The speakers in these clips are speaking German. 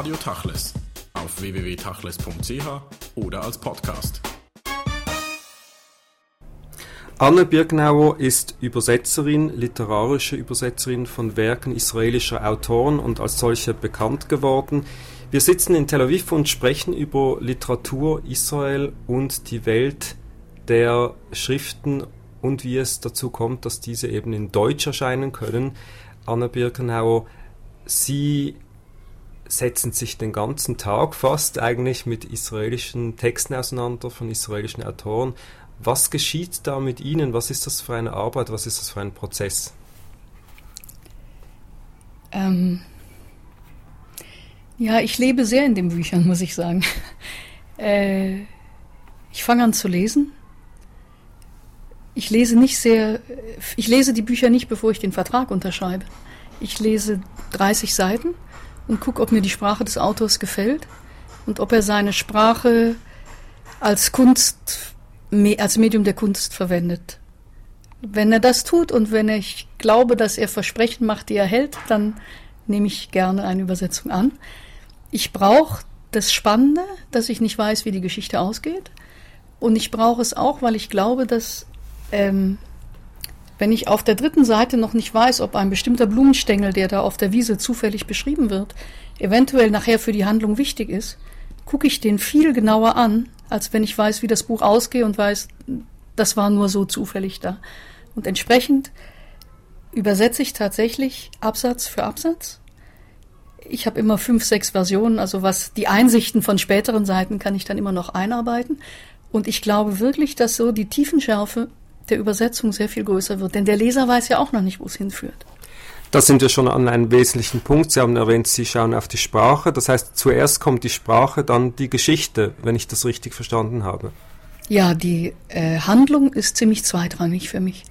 Radio Tachles auf www.tachles.ch oder als Podcast. Anne Birgnauer ist Übersetzerin, literarische Übersetzerin von Werken israelischer Autoren und als solche bekannt geworden. Wir sitzen in Tel Aviv und sprechen über Literatur, Israel und die Welt der Schriften und wie es dazu kommt, dass diese eben in Deutsch erscheinen können. Anne Birkenauer, Sie setzen sich den ganzen Tag fast eigentlich mit israelischen Texten auseinander von israelischen Autoren. Was geschieht da mit Ihnen? Was ist das für eine Arbeit? Was ist das für ein Prozess? Ähm, ja, ich lebe sehr in den Büchern, muss ich sagen. Äh, ich fange an zu lesen. Ich lese nicht sehr, ich lese die Bücher nicht, bevor ich den Vertrag unterschreibe. Ich lese 30 Seiten und gucke, ob mir die Sprache des Autors gefällt und ob er seine Sprache als Kunst als Medium der Kunst verwendet. Wenn er das tut und wenn ich glaube, dass er Versprechen macht, die er hält, dann nehme ich gerne eine Übersetzung an. Ich brauche das Spannende, dass ich nicht weiß, wie die Geschichte ausgeht. Und ich brauche es auch, weil ich glaube, dass ähm, wenn ich auf der dritten Seite noch nicht weiß, ob ein bestimmter Blumenstängel, der da auf der Wiese zufällig beschrieben wird, eventuell nachher für die Handlung wichtig ist, gucke ich den viel genauer an, als wenn ich weiß, wie das Buch ausgeht und weiß, das war nur so zufällig da. Und entsprechend übersetze ich tatsächlich Absatz für Absatz. Ich habe immer fünf, sechs Versionen, also was die Einsichten von späteren Seiten kann ich dann immer noch einarbeiten. Und ich glaube wirklich, dass so die Tiefenschärfe der Übersetzung sehr viel größer wird, denn der Leser weiß ja auch noch nicht, wo es hinführt. Da sind wir schon an einem wesentlichen Punkt. Sie haben erwähnt, Sie schauen auf die Sprache. Das heißt, zuerst kommt die Sprache, dann die Geschichte, wenn ich das richtig verstanden habe. Ja, die äh, Handlung ist ziemlich zweitrangig für mich.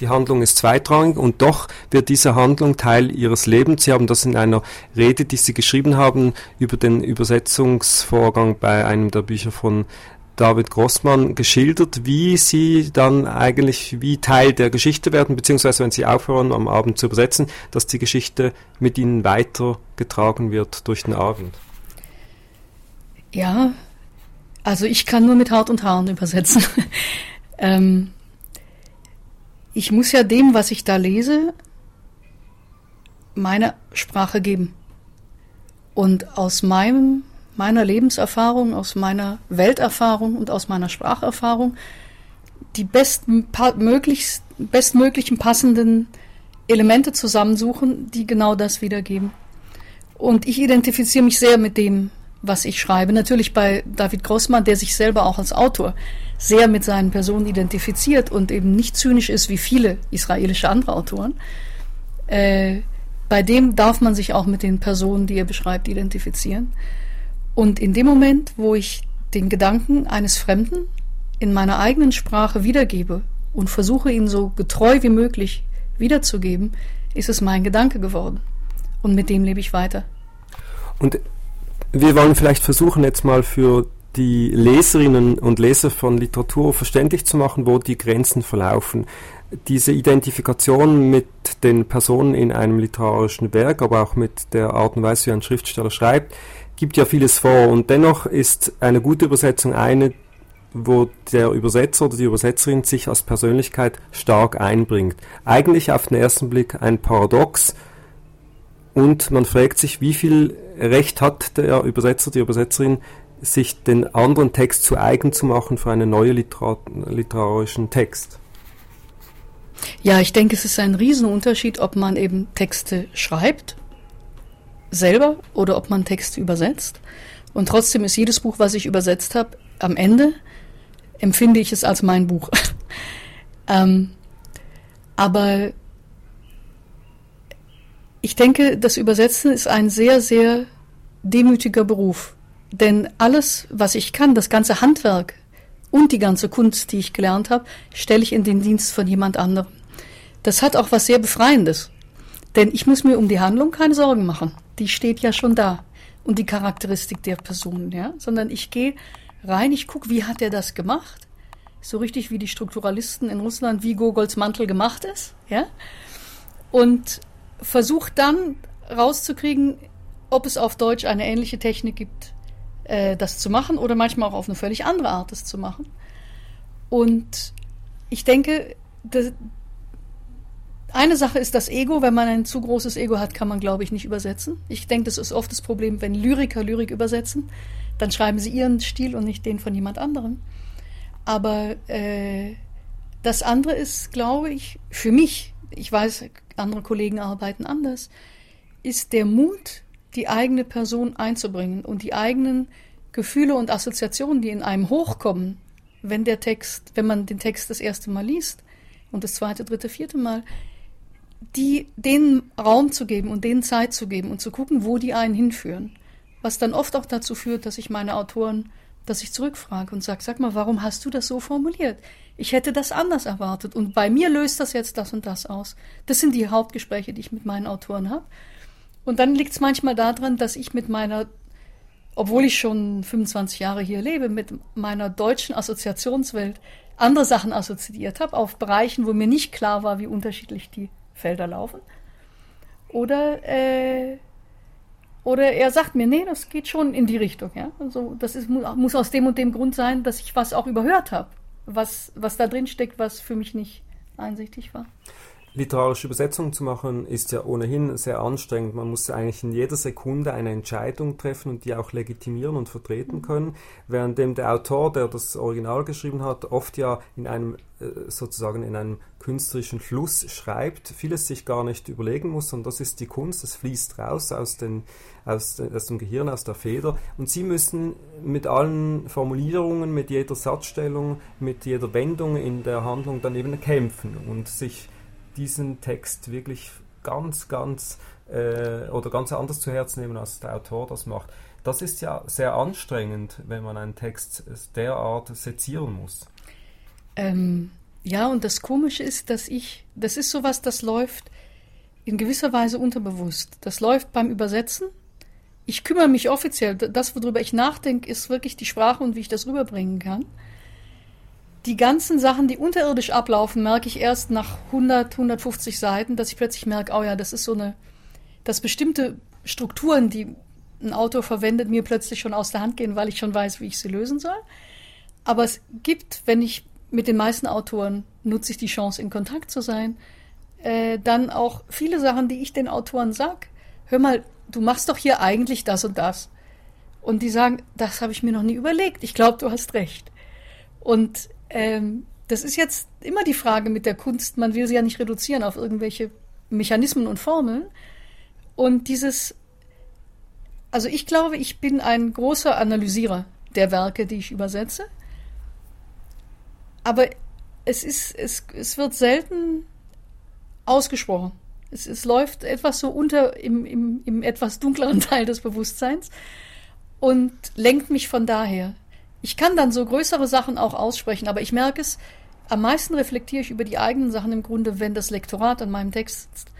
Die Handlung ist zweitrangig und doch wird diese Handlung Teil Ihres Lebens. Sie haben das in einer Rede, die Sie geschrieben haben, über den Übersetzungsvorgang bei einem der Bücher von David Grossmann geschildert, wie sie dann eigentlich wie Teil der Geschichte werden, beziehungsweise wenn sie aufhören am Abend zu übersetzen, dass die Geschichte mit ihnen weitergetragen wird durch den Abend. Ja, also ich kann nur mit Haut und Haaren übersetzen. ähm, ich muss ja dem, was ich da lese, meine Sprache geben. Und aus meinem meiner Lebenserfahrung, aus meiner Welterfahrung und aus meiner Spracherfahrung die bestmöglichst, bestmöglichen passenden Elemente zusammensuchen, die genau das wiedergeben. Und ich identifiziere mich sehr mit dem, was ich schreibe. Natürlich bei David Grossmann, der sich selber auch als Autor sehr mit seinen Personen identifiziert und eben nicht zynisch ist wie viele israelische andere Autoren. Äh, bei dem darf man sich auch mit den Personen, die er beschreibt, identifizieren. Und in dem Moment, wo ich den Gedanken eines Fremden in meiner eigenen Sprache wiedergebe und versuche ihn so getreu wie möglich wiederzugeben, ist es mein Gedanke geworden. Und mit dem lebe ich weiter. Und wir wollen vielleicht versuchen, jetzt mal für die Leserinnen und Leser von Literatur verständlich zu machen, wo die Grenzen verlaufen. Diese Identifikation mit den Personen in einem literarischen Werk, aber auch mit der Art und Weise, wie ein Schriftsteller schreibt, gibt ja vieles vor und dennoch ist eine gute Übersetzung eine, wo der Übersetzer oder die Übersetzerin sich als Persönlichkeit stark einbringt. Eigentlich auf den ersten Blick ein Paradox und man fragt sich, wie viel Recht hat der Übersetzer, die Übersetzerin, sich den anderen Text zu eigen zu machen für einen neuen Literar literarischen Text. Ja, ich denke, es ist ein Riesenunterschied, ob man eben Texte schreibt selber oder ob man Texte übersetzt. Und trotzdem ist jedes Buch, was ich übersetzt habe, am Ende empfinde ich es als mein Buch. ähm, aber ich denke, das Übersetzen ist ein sehr, sehr demütiger Beruf. Denn alles, was ich kann, das ganze Handwerk und die ganze Kunst, die ich gelernt habe, stelle ich in den Dienst von jemand anderem. Das hat auch was sehr Befreiendes. Denn ich muss mir um die Handlung keine Sorgen machen die steht ja schon da. Und die Charakteristik der Person, ja. Sondern ich gehe rein, ich gucke, wie hat er das gemacht? So richtig wie die Strukturalisten in Russland, wie Gogols Mantel gemacht ist, ja. Und versuche dann rauszukriegen, ob es auf Deutsch eine ähnliche Technik gibt, äh, das zu machen oder manchmal auch auf eine völlig andere Art, das zu machen. Und ich denke, eine Sache ist das Ego. Wenn man ein zu großes Ego hat, kann man, glaube ich, nicht übersetzen. Ich denke, das ist oft das Problem, wenn Lyriker Lyrik übersetzen, dann schreiben sie ihren Stil und nicht den von jemand anderem. Aber äh, das andere ist, glaube ich, für mich, ich weiß, andere Kollegen arbeiten anders, ist der Mut, die eigene Person einzubringen und die eigenen Gefühle und Assoziationen, die in einem hochkommen, wenn der Text, wenn man den Text das erste Mal liest und das zweite, dritte, vierte Mal, die denen Raum zu geben und denen Zeit zu geben und zu gucken, wo die einen hinführen. Was dann oft auch dazu führt, dass ich meine Autoren, dass ich zurückfrage und sage, sag mal, warum hast du das so formuliert? Ich hätte das anders erwartet und bei mir löst das jetzt das und das aus. Das sind die Hauptgespräche, die ich mit meinen Autoren habe. Und dann liegt es manchmal daran, dass ich mit meiner, obwohl ich schon 25 Jahre hier lebe, mit meiner deutschen Assoziationswelt andere Sachen assoziiert habe, auf Bereichen, wo mir nicht klar war, wie unterschiedlich die Felder laufen. Oder, äh, oder er sagt mir, nee, das geht schon in die Richtung. Ja? Also das ist, muss aus dem und dem Grund sein, dass ich was auch überhört habe, was, was da drin steckt, was für mich nicht einsichtig war. Literarische Übersetzungen zu machen ist ja ohnehin sehr anstrengend. Man muss eigentlich in jeder Sekunde eine Entscheidung treffen und die auch legitimieren und vertreten mhm. können, währenddem der Autor, der das Original geschrieben hat, oft ja in einem äh, sozusagen in einem künstlerischen Fluss schreibt, vieles sich gar nicht überlegen muss und das ist die Kunst, es fließt raus aus, den, aus, aus dem Gehirn, aus der Feder und Sie müssen mit allen Formulierungen, mit jeder Satzstellung, mit jeder Wendung in der Handlung dann eben kämpfen und sich diesen Text wirklich ganz, ganz äh, oder ganz anders zu Herzen nehmen, als der Autor das macht. Das ist ja sehr anstrengend, wenn man einen Text derart sezieren muss. Ähm, ja, und das Komische ist, dass ich, das ist sowas, das läuft in gewisser Weise unterbewusst. Das läuft beim Übersetzen. Ich kümmere mich offiziell, das, worüber ich nachdenke, ist wirklich die Sprache und wie ich das rüberbringen kann die ganzen Sachen, die unterirdisch ablaufen, merke ich erst nach 100, 150 Seiten, dass ich plötzlich merke, oh ja, das ist so eine, dass bestimmte Strukturen, die ein Autor verwendet, mir plötzlich schon aus der Hand gehen, weil ich schon weiß, wie ich sie lösen soll. Aber es gibt, wenn ich mit den meisten Autoren nutze ich die Chance, in Kontakt zu sein, äh, dann auch viele Sachen, die ich den Autoren sag. Hör mal, du machst doch hier eigentlich das und das. Und die sagen, das habe ich mir noch nie überlegt. Ich glaube, du hast recht. Und ähm, das ist jetzt immer die Frage mit der Kunst, man will sie ja nicht reduzieren auf irgendwelche Mechanismen und Formeln. Und dieses, also ich glaube, ich bin ein großer Analysierer der Werke, die ich übersetze. Aber es ist, es, es wird selten ausgesprochen. Es, es läuft etwas so unter im, im, im etwas dunkleren Teil des Bewusstseins und lenkt mich von daher. Ich kann dann so größere Sachen auch aussprechen, aber ich merke es, am meisten reflektiere ich über die eigenen Sachen im Grunde, wenn das Lektorat an meinem Text sitzt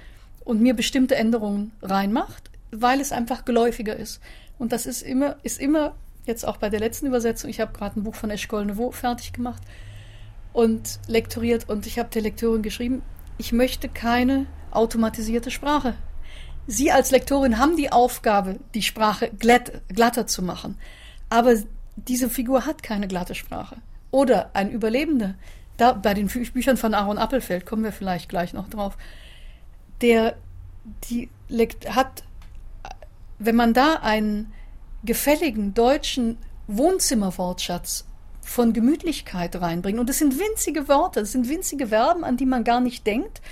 und mir bestimmte Änderungen reinmacht, weil es einfach geläufiger ist. Und das ist immer, ist immer, jetzt auch bei der letzten Übersetzung, ich habe gerade ein Buch von Eschkol Neveu fertig gemacht und lektoriert und ich habe der Lektorin geschrieben, ich möchte keine automatisierte Sprache. Sie als Lektorin haben die Aufgabe, die Sprache glatt, glatter zu machen. Aber diese Figur hat keine glatte Sprache. Oder ein Überlebender. Da, bei den Büchern von Aaron Appelfeld kommen wir vielleicht gleich noch drauf. Der die hat, wenn man da einen gefälligen deutschen Wohnzimmerwortschatz von Gemütlichkeit reinbringt, und das sind winzige Worte, das sind winzige Verben, an die man gar nicht denkt,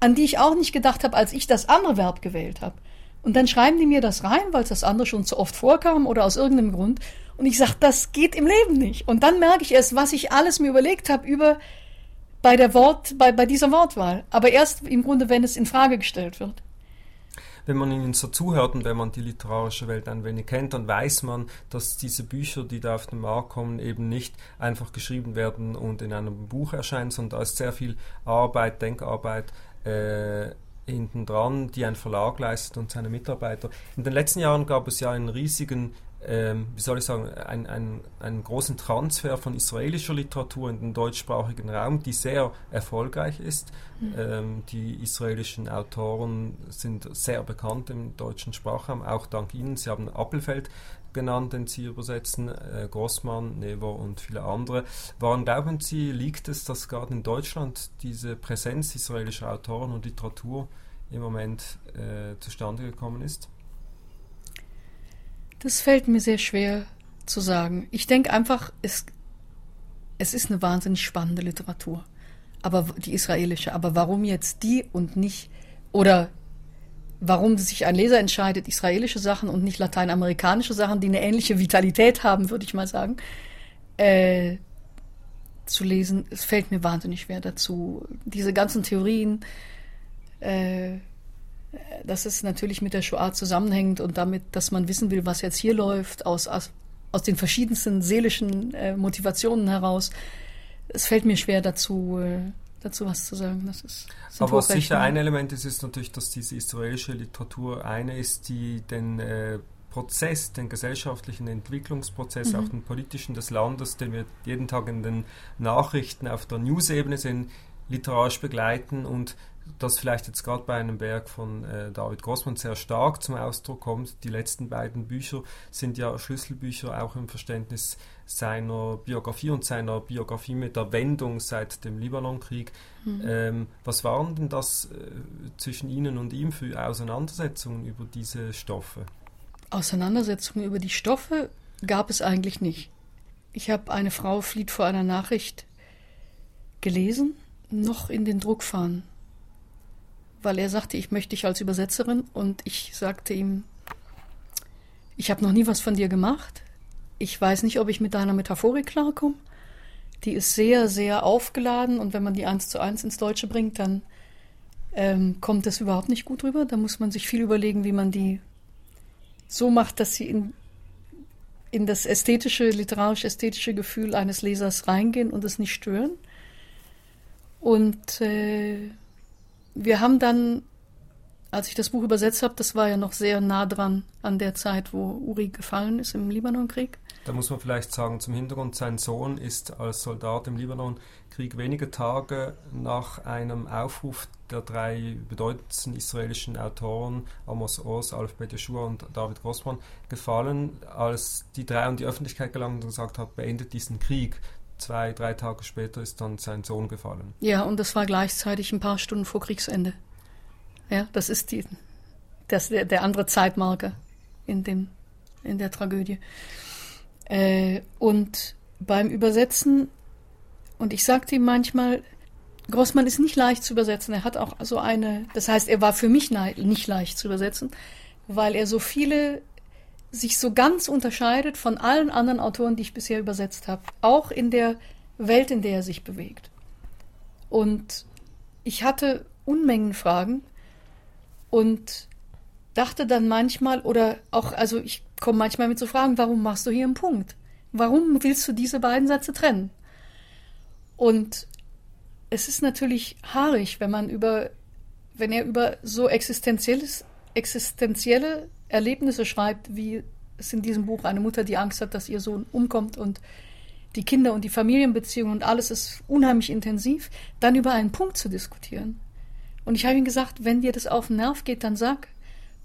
an die ich auch nicht gedacht habe, als ich das andere Verb gewählt habe. Und dann schreiben die mir das rein, weil es das andere schon zu oft vorkam oder aus irgendeinem Grund. Und ich sage, das geht im Leben nicht. Und dann merke ich erst, was ich alles mir überlegt habe über bei der Wort, bei, bei dieser Wortwahl. Aber erst im Grunde, wenn es in Frage gestellt wird. Wenn man ihnen so zuhört und wenn man die literarische Welt ein wenig kennt, dann weiß man, dass diese Bücher, die da auf den Markt kommen, eben nicht einfach geschrieben werden und in einem Buch erscheinen, sondern da ist sehr viel Arbeit, Denkarbeit äh, hinten dran, die ein Verlag leistet und seine Mitarbeiter. In den letzten Jahren gab es ja einen riesigen ähm, wie soll ich sagen, ein, ein, einen großen Transfer von israelischer Literatur in den deutschsprachigen Raum, die sehr erfolgreich ist. Mhm. Ähm, die israelischen Autoren sind sehr bekannt im deutschen Sprachraum, auch dank Ihnen. Sie haben Appelfeld genannt, den Sie übersetzen, äh, Grossmann, Never und viele andere. Warum glauben Sie, liegt es, dass gerade in Deutschland diese Präsenz israelischer Autoren und Literatur im Moment äh, zustande gekommen ist? Das fällt mir sehr schwer zu sagen. Ich denke einfach, es, es ist eine wahnsinnig spannende Literatur. Aber die israelische. Aber warum jetzt die und nicht, oder warum sich ein Leser entscheidet, israelische Sachen und nicht lateinamerikanische Sachen, die eine ähnliche Vitalität haben, würde ich mal sagen, äh, zu lesen, es fällt mir wahnsinnig schwer dazu. Diese ganzen Theorien, äh, dass es natürlich mit der Shoah zusammenhängt und damit, dass man wissen will, was jetzt hier läuft, aus, aus, den verschiedensten seelischen äh, Motivationen heraus. Es fällt mir schwer dazu, äh, dazu was zu sagen. Das ist, Aber was sicher ein Element ist, ist natürlich, dass diese israelische Literatur eine ist, die den äh, Prozess, den gesellschaftlichen Entwicklungsprozess, mhm. auch den politischen des Landes, den wir jeden Tag in den Nachrichten auf der News-Ebene sehen, literarisch begleiten und das vielleicht jetzt gerade bei einem Werk von äh, David Grossmann sehr stark zum Ausdruck kommt. Die letzten beiden Bücher sind ja Schlüsselbücher auch im Verständnis seiner Biografie und seiner Biografie mit der Wendung seit dem Libanonkrieg. Mhm. Ähm, was waren denn das äh, zwischen Ihnen und ihm für Auseinandersetzungen über diese Stoffe? Auseinandersetzungen über die Stoffe gab es eigentlich nicht. Ich habe eine Frau flieht vor einer Nachricht gelesen, noch in den Druckfahren weil er sagte, ich möchte dich als Übersetzerin und ich sagte ihm, ich habe noch nie was von dir gemacht. Ich weiß nicht, ob ich mit deiner Metaphorik klarkomme. Die ist sehr, sehr aufgeladen und wenn man die eins zu eins ins Deutsche bringt, dann ähm, kommt das überhaupt nicht gut rüber. Da muss man sich viel überlegen, wie man die so macht, dass sie in, in das ästhetische, literarisch-ästhetische Gefühl eines Lesers reingehen und es nicht stören. Und äh, wir haben dann, als ich das Buch übersetzt habe, das war ja noch sehr nah dran an der Zeit, wo Uri gefallen ist im Libanonkrieg. Da muss man vielleicht sagen, zum Hintergrund, sein Sohn ist als Soldat im Libanonkrieg wenige Tage nach einem Aufruf der drei bedeutendsten israelischen Autoren, Amos Oz, Alf Yeshua und David Grossmann, gefallen, als die drei an die Öffentlichkeit gelangt und gesagt hat, beendet diesen Krieg zwei, drei Tage später ist dann sein Sohn gefallen. Ja, und das war gleichzeitig ein paar Stunden vor Kriegsende. Ja, das ist die, das der, der andere Zeitmarker in dem, in der Tragödie. Äh, und beim Übersetzen, und ich sagte ihm manchmal, Grossmann ist nicht leicht zu übersetzen. Er hat auch so eine, das heißt, er war für mich nicht leicht zu übersetzen, weil er so viele sich so ganz unterscheidet von allen anderen Autoren, die ich bisher übersetzt habe. Auch in der Welt, in der er sich bewegt. Und ich hatte Unmengen Fragen und dachte dann manchmal, oder auch, also ich komme manchmal mit so Fragen, warum machst du hier einen Punkt? Warum willst du diese beiden Sätze trennen? Und es ist natürlich haarig, wenn man über, wenn er über so existenzielles, existenzielle Erlebnisse schreibt, wie es in diesem Buch eine Mutter, die Angst hat, dass ihr Sohn umkommt und die Kinder und die Familienbeziehungen und alles ist unheimlich intensiv, dann über einen Punkt zu diskutieren. Und ich habe ihm gesagt, wenn dir das auf den Nerv geht, dann sag.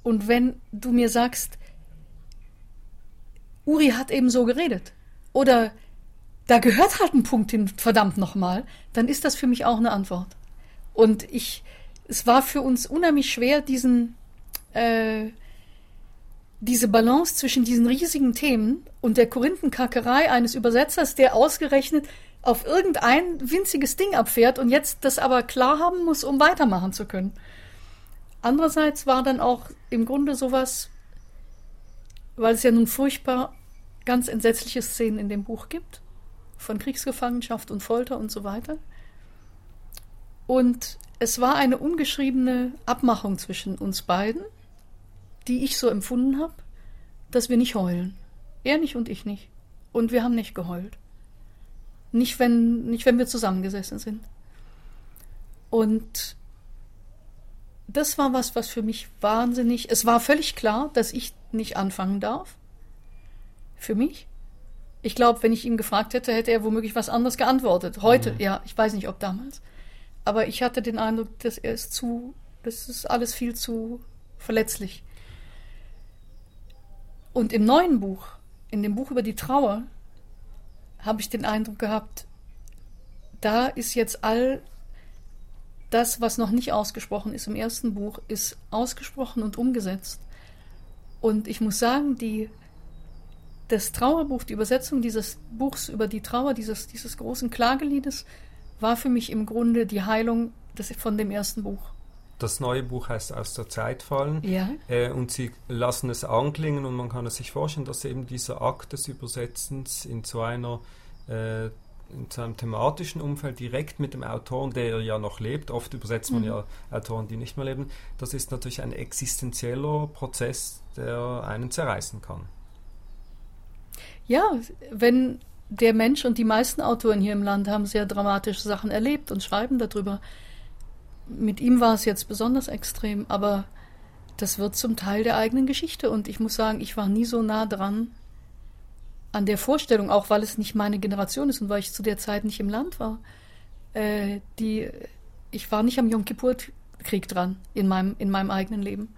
Und wenn du mir sagst, Uri hat eben so geredet oder da gehört halt ein Punkt hin, verdammt nochmal, dann ist das für mich auch eine Antwort. Und ich, es war für uns unheimlich schwer, diesen, äh, diese Balance zwischen diesen riesigen Themen und der Korinthenkackerei eines Übersetzers, der ausgerechnet auf irgendein winziges Ding abfährt und jetzt das aber klar haben muss, um weitermachen zu können. Andererseits war dann auch im Grunde sowas, weil es ja nun furchtbar ganz entsetzliche Szenen in dem Buch gibt, von Kriegsgefangenschaft und Folter und so weiter. Und es war eine ungeschriebene Abmachung zwischen uns beiden, die ich so empfunden habe, dass wir nicht heulen. Er nicht und ich nicht. Und wir haben nicht geheult. Nicht wenn, nicht wenn wir zusammengesessen sind. Und das war was, was für mich wahnsinnig. Es war völlig klar, dass ich nicht anfangen darf. für mich. Ich glaube, wenn ich ihn gefragt hätte, hätte er womöglich was anderes geantwortet. Heute, mhm. ja, ich weiß nicht, ob damals. Aber ich hatte den Eindruck, dass er ist zu, das ist alles viel zu verletzlich. Und im neuen Buch, in dem Buch über die Trauer, habe ich den Eindruck gehabt, da ist jetzt all das, was noch nicht ausgesprochen ist im ersten Buch, ist ausgesprochen und umgesetzt. Und ich muss sagen, die, das Trauerbuch, die Übersetzung dieses Buchs über die Trauer, dieses, dieses großen Klageliedes, war für mich im Grunde die Heilung des, von dem ersten Buch. Das neue Buch heißt Aus der Zeit fallen. Ja. Äh, und Sie lassen es anklingen und man kann es sich vorstellen, dass eben dieser Akt des Übersetzens in so einer äh, in so einem thematischen Umfeld direkt mit dem Autoren, der ja noch lebt, oft übersetzt man mhm. ja Autoren, die nicht mehr leben, das ist natürlich ein existenzieller Prozess, der einen zerreißen kann. Ja, wenn der Mensch und die meisten Autoren hier im Land haben sehr dramatische Sachen erlebt und schreiben darüber. Mit ihm war es jetzt besonders extrem, aber das wird zum Teil der eigenen Geschichte und ich muss sagen, ich war nie so nah dran an der Vorstellung, auch weil es nicht meine Generation ist und weil ich zu der Zeit nicht im Land war. Äh, die, ich war nicht am Yom Kippur-Krieg dran in meinem, in meinem eigenen Leben.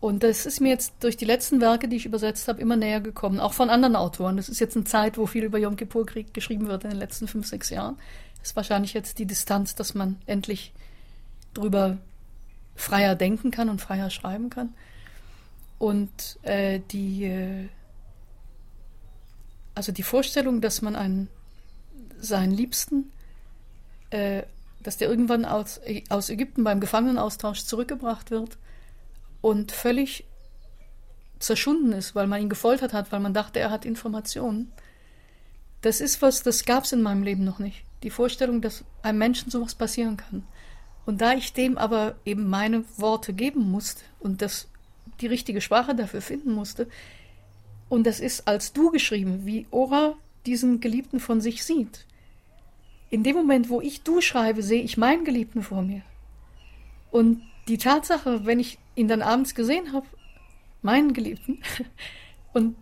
Und das ist mir jetzt durch die letzten Werke, die ich übersetzt habe, immer näher gekommen, auch von anderen Autoren. Das ist jetzt eine Zeit, wo viel über Yom Kippur-Krieg geschrieben wird in den letzten fünf, sechs Jahren. Das ist wahrscheinlich jetzt die Distanz, dass man endlich drüber freier denken kann und freier schreiben kann. Und äh, die, äh, also die Vorstellung, dass man einen, seinen Liebsten, äh, dass der irgendwann aus, aus Ägypten beim Gefangenenaustausch zurückgebracht wird, und völlig zerschunden ist, weil man ihn gefoltert hat, weil man dachte, er hat Informationen. Das ist was, das gab es in meinem Leben noch nicht. Die Vorstellung, dass einem Menschen sowas passieren kann. Und da ich dem aber eben meine Worte geben musste und das, die richtige Sprache dafür finden musste, und das ist als du geschrieben, wie Ora diesen Geliebten von sich sieht. In dem Moment, wo ich du schreibe, sehe ich meinen Geliebten vor mir. Und die Tatsache, wenn ich ihn dann abends gesehen habe, meinen Geliebten, und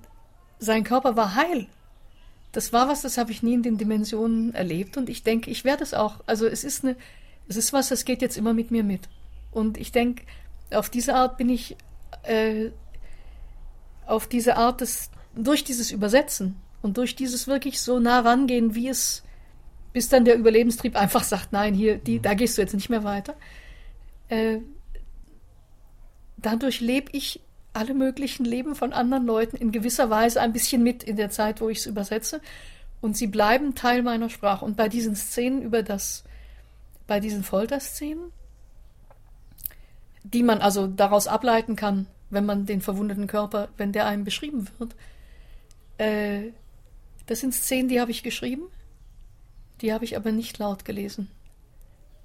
sein Körper war heil. Das war was, das habe ich nie in den Dimensionen erlebt und ich denke, ich werde es auch. Also es ist eine, es ist was, das geht jetzt immer mit mir mit. Und ich denke, auf diese Art bin ich, äh, auf diese Art des, durch dieses Übersetzen und durch dieses wirklich so nah rangehen, wie es, bis dann der Überlebenstrieb einfach sagt, nein, hier, die, da gehst du jetzt nicht mehr weiter. Äh, dadurch lebe ich alle möglichen Leben von anderen Leuten in gewisser Weise ein bisschen mit in der Zeit, wo ich es übersetze. Und sie bleiben Teil meiner Sprache. Und bei diesen Szenen über das, bei diesen Folterszenen, die man also daraus ableiten kann, wenn man den verwundeten Körper, wenn der einem beschrieben wird, äh, das sind Szenen, die habe ich geschrieben, die habe ich aber nicht laut gelesen.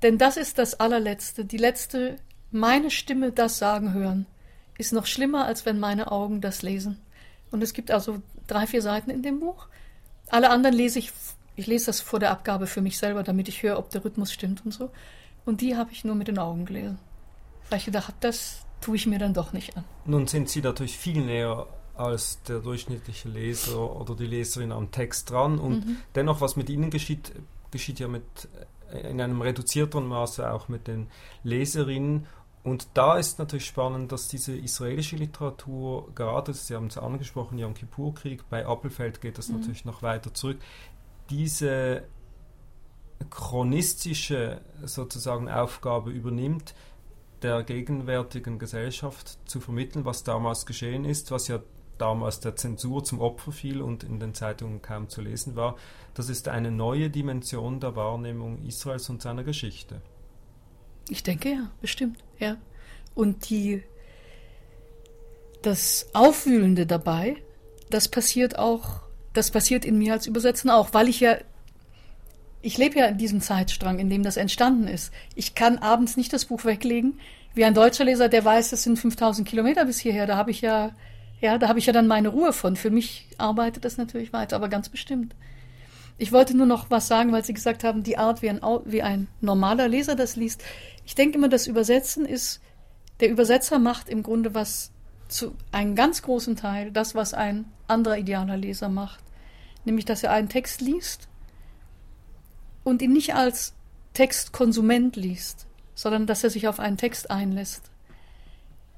Denn das ist das allerletzte, die letzte meine Stimme das sagen hören, ist noch schlimmer, als wenn meine Augen das lesen. Und es gibt also drei, vier Seiten in dem Buch. Alle anderen lese ich, ich lese das vor der Abgabe für mich selber, damit ich höre, ob der Rhythmus stimmt und so. Und die habe ich nur mit den Augen gelesen. Weil ich gedacht habe, das tue ich mir dann doch nicht an. Nun sind Sie natürlich viel näher als der durchschnittliche Leser oder die Leserin am Text dran. Und mhm. dennoch, was mit Ihnen geschieht, geschieht ja mit in einem reduzierteren Maße auch mit den Leserinnen. Und da ist natürlich spannend, dass diese israelische Literatur, gerade, Sie haben es angesprochen, Yom Kippur-Krieg, bei Appelfeld geht das mhm. natürlich noch weiter zurück, diese chronistische sozusagen Aufgabe übernimmt, der gegenwärtigen Gesellschaft zu vermitteln, was damals geschehen ist, was ja damals der Zensur zum Opfer fiel und in den Zeitungen kaum zu lesen war. Das ist eine neue Dimension der Wahrnehmung Israels und seiner Geschichte. Ich denke ja, bestimmt, ja. Und die, das Aufwühlende dabei, das passiert auch, das passiert in mir als Übersetzen auch, weil ich ja, ich lebe ja in diesem Zeitstrang, in dem das entstanden ist. Ich kann abends nicht das Buch weglegen. Wie ein deutscher Leser, der weiß, es sind 5000 Kilometer bis hierher, da habe ich ja ja, da habe ich ja dann meine Ruhe von. Für mich arbeitet das natürlich weiter, aber ganz bestimmt. Ich wollte nur noch was sagen, weil Sie gesagt haben, die Art, wie ein, wie ein normaler Leser das liest. Ich denke immer, das Übersetzen ist, der Übersetzer macht im Grunde was, zu einem ganz großen Teil das, was ein anderer idealer Leser macht. Nämlich, dass er einen Text liest und ihn nicht als Textkonsument liest, sondern dass er sich auf einen Text einlässt.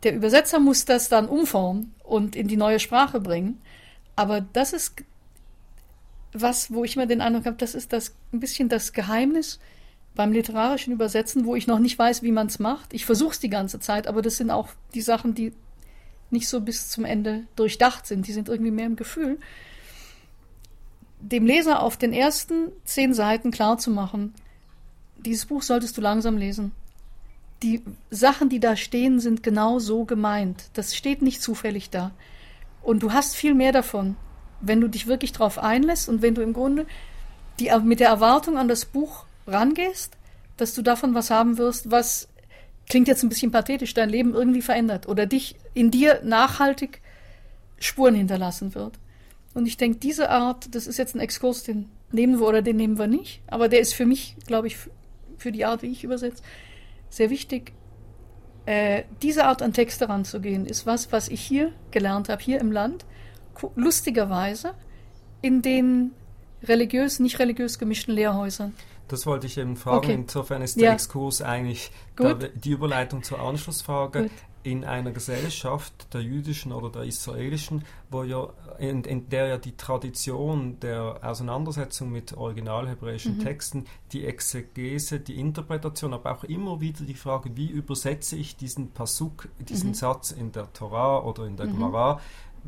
Der Übersetzer muss das dann umformen und in die neue Sprache bringen. Aber das ist was, wo ich mir den Eindruck habe, das ist das ein bisschen das Geheimnis beim literarischen Übersetzen, wo ich noch nicht weiß, wie man es macht. Ich versuche es die ganze Zeit, aber das sind auch die Sachen, die nicht so bis zum Ende durchdacht sind. Die sind irgendwie mehr im Gefühl. Dem Leser auf den ersten zehn Seiten klarzumachen, dieses Buch solltest du langsam lesen. Die Sachen, die da stehen, sind genau so gemeint. Das steht nicht zufällig da. Und du hast viel mehr davon, wenn du dich wirklich darauf einlässt und wenn du im Grunde die, mit der Erwartung an das Buch rangehst, dass du davon was haben wirst, was klingt jetzt ein bisschen pathetisch, dein Leben irgendwie verändert oder dich in dir nachhaltig Spuren hinterlassen wird. Und ich denke, diese Art, das ist jetzt ein Exkurs, den nehmen wir oder den nehmen wir nicht, aber der ist für mich, glaube ich, für die Art, wie ich übersetze, sehr wichtig. Äh, diese Art an Texte ranzugehen, ist was, was ich hier gelernt habe, hier im Land, lustigerweise in den religiös, nicht religiös gemischten Lehrhäusern. Das wollte ich eben fragen. Okay. Insofern ist der ja. Exkurs eigentlich der, die Überleitung zur Anschlussfrage. Gut. In einer Gesellschaft, der jüdischen oder der israelischen, wo ja, in, in der ja die Tradition der Auseinandersetzung mit originalhebräischen mhm. Texten, die Exegese, die Interpretation, aber auch immer wieder die Frage, wie übersetze ich diesen Pasuk, diesen mhm. Satz in der Torah oder in der mhm. Gemara,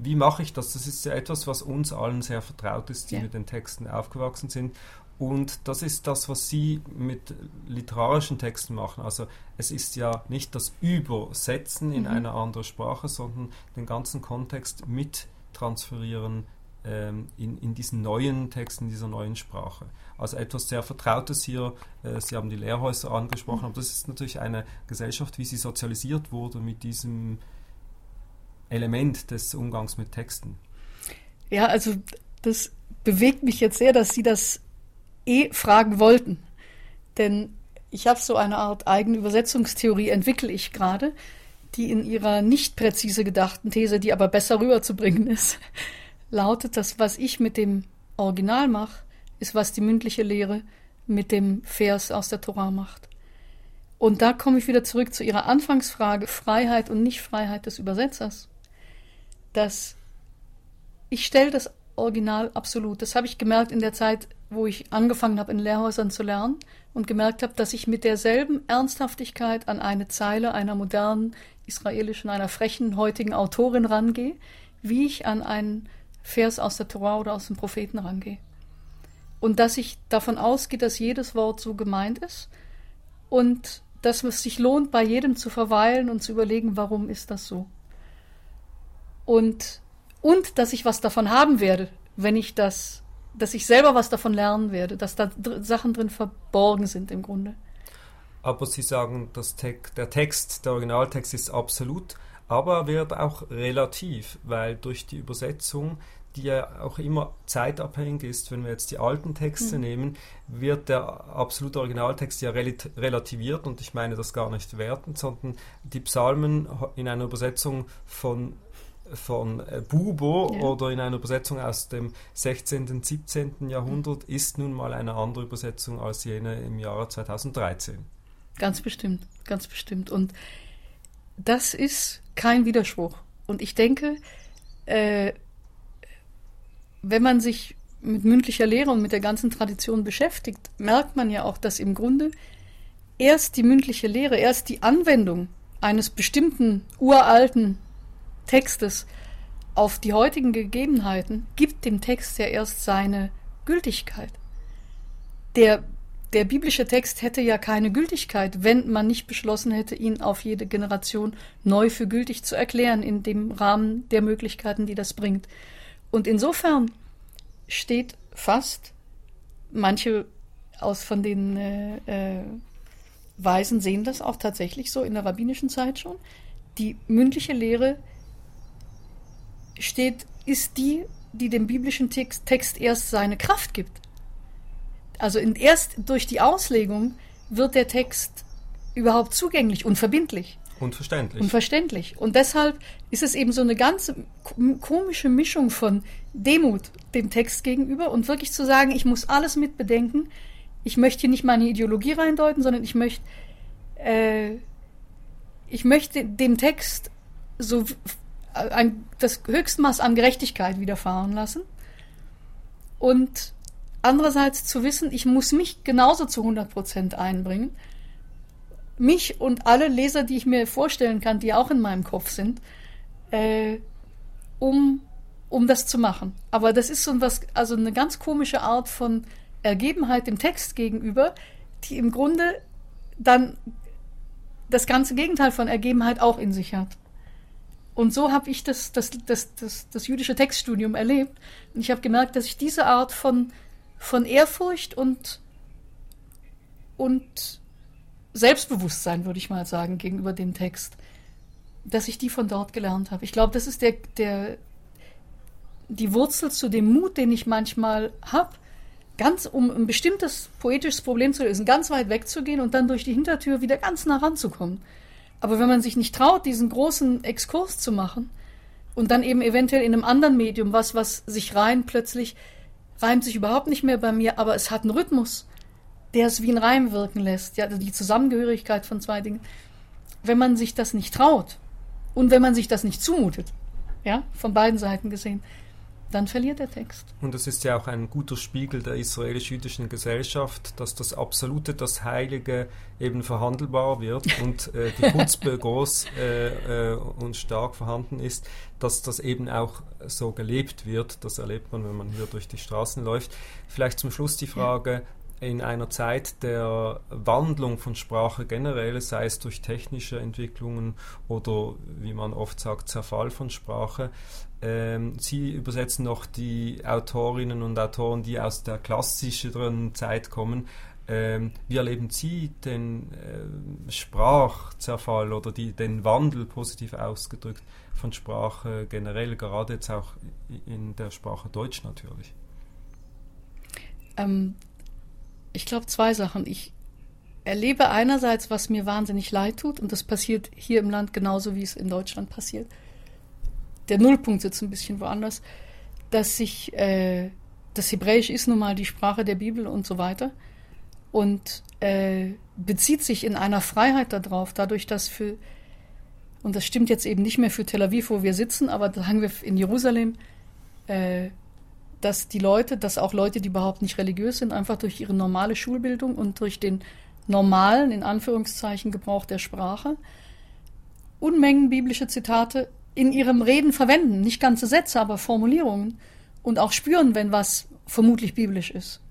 wie mache ich das? Das ist ja etwas, was uns allen sehr vertraut ist, die ja. mit den Texten aufgewachsen sind. Und das ist das, was Sie mit literarischen Texten machen. Also es ist ja nicht das Übersetzen in mhm. eine andere Sprache, sondern den ganzen Kontext mit transferieren ähm, in, in diesen neuen Texten, in dieser neuen Sprache. Also etwas sehr Vertrautes hier. Äh, Sie haben die Lehrhäuser angesprochen, mhm. aber das ist natürlich eine Gesellschaft, wie sie sozialisiert wurde mit diesem Element des Umgangs mit Texten. Ja, also das bewegt mich jetzt sehr, dass Sie das eh fragen wollten. Denn ich habe so eine Art eigene Übersetzungstheorie, entwickle ich gerade, die in ihrer nicht präzise gedachten These, die aber besser rüberzubringen ist, lautet, dass was ich mit dem Original mache, ist, was die mündliche Lehre mit dem Vers aus der Torah macht. Und da komme ich wieder zurück zu Ihrer Anfangsfrage, Freiheit und Nichtfreiheit des Übersetzers. Dass ich stelle das Original absolut. Das habe ich gemerkt in der Zeit, wo ich angefangen habe, in Lehrhäusern zu lernen und gemerkt habe, dass ich mit derselben Ernsthaftigkeit an eine Zeile einer modernen israelischen, einer frechen heutigen Autorin rangehe, wie ich an einen Vers aus der Torah oder aus dem Propheten rangehe. Und dass ich davon ausgehe, dass jedes Wort so gemeint ist und dass es sich lohnt, bei jedem zu verweilen und zu überlegen, warum ist das so. Und, und dass ich was davon haben werde, wenn ich das dass ich selber was davon lernen werde, dass da dr Sachen drin verborgen sind im Grunde. Aber Sie sagen, dass der Text, der Originaltext ist absolut, aber wird auch relativ, weil durch die Übersetzung, die ja auch immer zeitabhängig ist, wenn wir jetzt die alten Texte mhm. nehmen, wird der absolute Originaltext ja relativiert und ich meine das gar nicht wertend, sondern die Psalmen in einer Übersetzung von von äh, Bubo ja. oder in einer Übersetzung aus dem 16. und 17. Jahrhundert ist nun mal eine andere Übersetzung als jene im Jahre 2013. Ganz bestimmt, ganz bestimmt. Und das ist kein Widerspruch. Und ich denke, äh, wenn man sich mit mündlicher Lehre und mit der ganzen Tradition beschäftigt, merkt man ja auch, dass im Grunde erst die mündliche Lehre, erst die Anwendung eines bestimmten uralten Textes auf die heutigen Gegebenheiten gibt dem Text ja erst seine Gültigkeit. Der, der biblische Text hätte ja keine Gültigkeit, wenn man nicht beschlossen hätte, ihn auf jede Generation neu für gültig zu erklären, in dem Rahmen der Möglichkeiten, die das bringt. Und insofern steht fast, manche aus von den äh, äh, Weisen sehen das auch tatsächlich so in der rabbinischen Zeit schon, die mündliche Lehre steht, ist die, die dem biblischen Text, Text erst seine Kraft gibt. Also erst durch die Auslegung wird der Text überhaupt zugänglich und verbindlich. Und verständlich. Und verständlich. Und deshalb ist es eben so eine ganz komische Mischung von Demut dem Text gegenüber und wirklich zu sagen, ich muss alles mitbedenken. Ich möchte hier nicht meine Ideologie reindeuten, sondern ich möchte, äh, ich möchte dem Text so ein, das Höchstmaß an Gerechtigkeit widerfahren lassen. Und andererseits zu wissen, ich muss mich genauso zu 100 Prozent einbringen. Mich und alle Leser, die ich mir vorstellen kann, die auch in meinem Kopf sind, äh, um, um das zu machen. Aber das ist so was, also eine ganz komische Art von Ergebenheit dem Text gegenüber, die im Grunde dann das ganze Gegenteil von Ergebenheit auch in sich hat. Und so habe ich das, das, das, das, das jüdische Textstudium erlebt. Und ich habe gemerkt, dass ich diese Art von, von Ehrfurcht und, und Selbstbewusstsein, würde ich mal sagen, gegenüber dem Text, dass ich die von dort gelernt habe. Ich glaube, das ist der, der, die Wurzel zu dem Mut, den ich manchmal habe, ganz um ein bestimmtes poetisches Problem zu lösen, ganz weit wegzugehen und dann durch die Hintertür wieder ganz nah ranzukommen. Aber wenn man sich nicht traut, diesen großen Exkurs zu machen und dann eben eventuell in einem anderen Medium was, was sich rein plötzlich reimt sich überhaupt nicht mehr bei mir, aber es hat einen Rhythmus, der es wie ein Reim wirken lässt, ja, die Zusammengehörigkeit von zwei Dingen. Wenn man sich das nicht traut und wenn man sich das nicht zumutet, ja, von beiden Seiten gesehen, dann verliert der Text. Und es ist ja auch ein guter Spiegel der israelisch-jüdischen Gesellschaft, dass das Absolute, das Heilige eben verhandelbar wird und äh, die Chutzpe groß äh, äh, und stark vorhanden ist, dass das eben auch so gelebt wird. Das erlebt man, wenn man hier durch die Straßen läuft. Vielleicht zum Schluss die Frage, in einer Zeit der Wandlung von Sprache generell, sei es durch technische Entwicklungen oder wie man oft sagt, Zerfall von Sprache, ähm, Sie übersetzen noch die Autorinnen und Autoren, die aus der klassischeren Zeit kommen. Ähm, wie erleben Sie den äh, Sprachzerfall oder die, den Wandel, positiv ausgedrückt, von Sprache generell, gerade jetzt auch in der Sprache Deutsch natürlich? Ich glaube zwei Sachen. Ich erlebe einerseits, was mir wahnsinnig leid tut, und das passiert hier im Land genauso, wie es in Deutschland passiert. Der Nullpunkt sitzt ein bisschen woanders, dass sich, äh, das Hebräisch ist nun mal die Sprache der Bibel und so weiter. Und äh, bezieht sich in einer Freiheit darauf, dadurch, dass für, und das stimmt jetzt eben nicht mehr für Tel Aviv, wo wir sitzen, aber haben wir in Jerusalem, äh, dass die Leute, dass auch Leute, die überhaupt nicht religiös sind, einfach durch ihre normale Schulbildung und durch den normalen, in Anführungszeichen, Gebrauch der Sprache, Unmengen biblische Zitate in ihrem Reden verwenden. Nicht ganze Sätze, aber Formulierungen. Und auch spüren, wenn was vermutlich biblisch ist.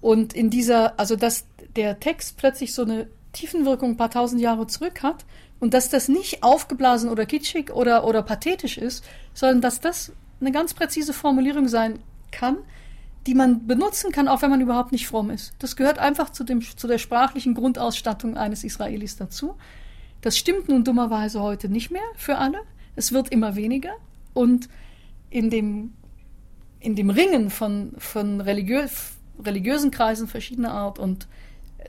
Und in dieser, also dass der Text plötzlich so eine Tiefenwirkung ein paar tausend Jahre zurück hat und dass das nicht aufgeblasen oder kitschig oder, oder pathetisch ist, sondern dass das eine ganz präzise Formulierung sein kann, die man benutzen kann, auch wenn man überhaupt nicht fromm ist. Das gehört einfach zu, dem, zu der sprachlichen Grundausstattung eines Israelis dazu. Das stimmt nun dummerweise heute nicht mehr für alle. Es wird immer weniger und in dem, in dem Ringen von, von religiö religiösen Kreisen verschiedener Art und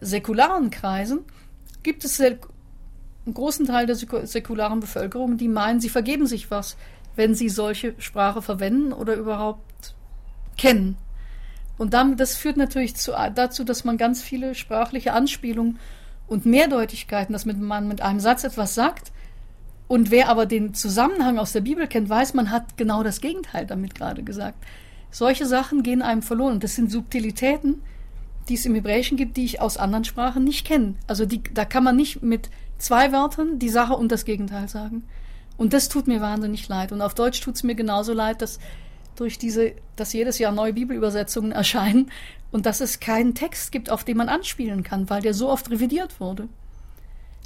säkularen Kreisen gibt es einen großen Teil der säkularen Bevölkerung, die meinen, sie vergeben sich was, wenn sie solche Sprache verwenden oder überhaupt kennen. Und damit, das führt natürlich zu, dazu, dass man ganz viele sprachliche Anspielungen und Mehrdeutigkeiten, dass man mit einem Satz etwas sagt, und wer aber den Zusammenhang aus der Bibel kennt, weiß, man hat genau das Gegenteil damit gerade gesagt. Solche Sachen gehen einem verloren. Und das sind Subtilitäten, die es im Hebräischen gibt, die ich aus anderen Sprachen nicht kenne. Also die, da kann man nicht mit zwei Wörtern die Sache und das Gegenteil sagen. Und das tut mir wahnsinnig leid. Und auf Deutsch tut es mir genauso leid, dass durch diese, dass jedes Jahr neue Bibelübersetzungen erscheinen und dass es keinen Text gibt, auf den man anspielen kann, weil der so oft revidiert wurde.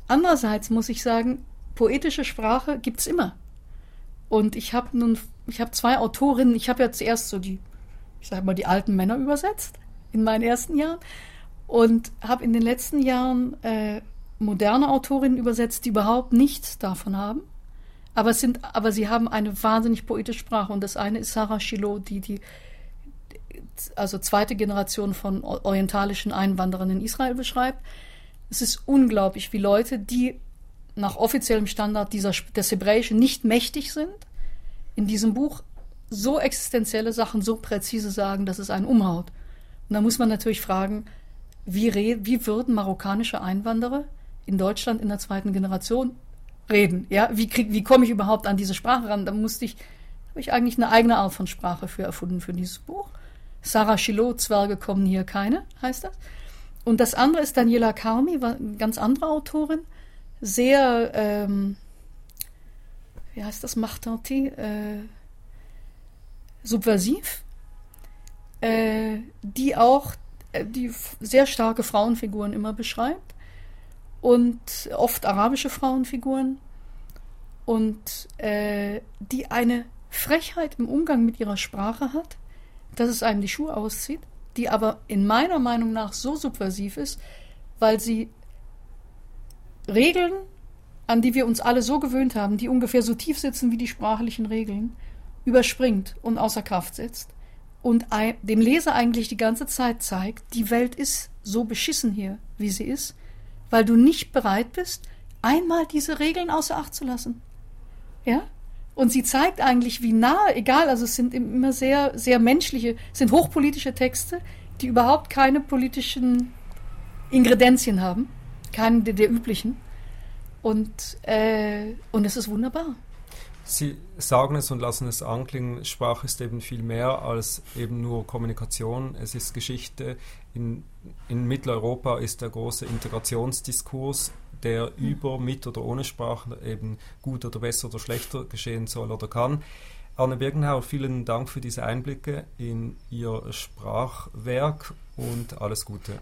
Andererseits muss ich sagen, poetische Sprache gibt es immer. Und ich habe nun, ich habe zwei Autorinnen, ich habe ja zuerst so die, ich sage mal, die alten Männer übersetzt in meinen ersten Jahren und habe in den letzten Jahren äh, moderne Autorinnen übersetzt, die überhaupt nichts davon haben. Aber, sind, aber sie haben eine wahnsinnig poetische Sprache. Und das eine ist Sarah Shilot, die die also zweite Generation von orientalischen Einwanderern in Israel beschreibt. Es ist unglaublich, wie Leute, die nach offiziellem Standard dieser, des Hebräischen nicht mächtig sind, in diesem Buch so existenzielle Sachen so präzise sagen, dass es einen umhaut. Und da muss man natürlich fragen, wie, wie würden marokkanische Einwanderer in Deutschland in der zweiten Generation reden? Ja, wie, krieg, wie komme ich überhaupt an diese Sprache ran? Da musste ich, habe ich eigentlich eine eigene Art von Sprache für erfunden für dieses Buch. Sarah Chilot, Zwerge kommen hier keine, heißt das. Und das andere ist Daniela Karmi, eine ganz andere Autorin, sehr, ähm, wie heißt das, Martanti, äh, subversiv, äh, die auch äh, die sehr starke Frauenfiguren immer beschreibt und oft arabische Frauenfiguren. Und äh, die eine Frechheit im Umgang mit ihrer Sprache hat, dass es einem die Schuhe auszieht, die aber in meiner Meinung nach so subversiv ist, weil sie Regeln, an die wir uns alle so gewöhnt haben, die ungefähr so tief sitzen wie die sprachlichen Regeln, überspringt und außer Kraft setzt und dem Leser eigentlich die ganze Zeit zeigt, die Welt ist so beschissen hier, wie sie ist, weil du nicht bereit bist, einmal diese Regeln außer Acht zu lassen. Ja? Und sie zeigt eigentlich, wie nah, egal, also es sind immer sehr, sehr menschliche, sind hochpolitische Texte, die überhaupt keine politischen Ingredienzien haben, keine der, der üblichen. Und, äh, und es ist wunderbar. Sie sagen es und lassen es anklingen, Sprache ist eben viel mehr als eben nur Kommunikation, es ist Geschichte. In, in Mitteleuropa ist der große Integrationsdiskurs, der mhm. über, mit oder ohne Sprache eben gut oder besser oder schlechter geschehen soll oder kann. Anne Birkenhauer, vielen Dank für diese Einblicke in Ihr Sprachwerk und alles Gute.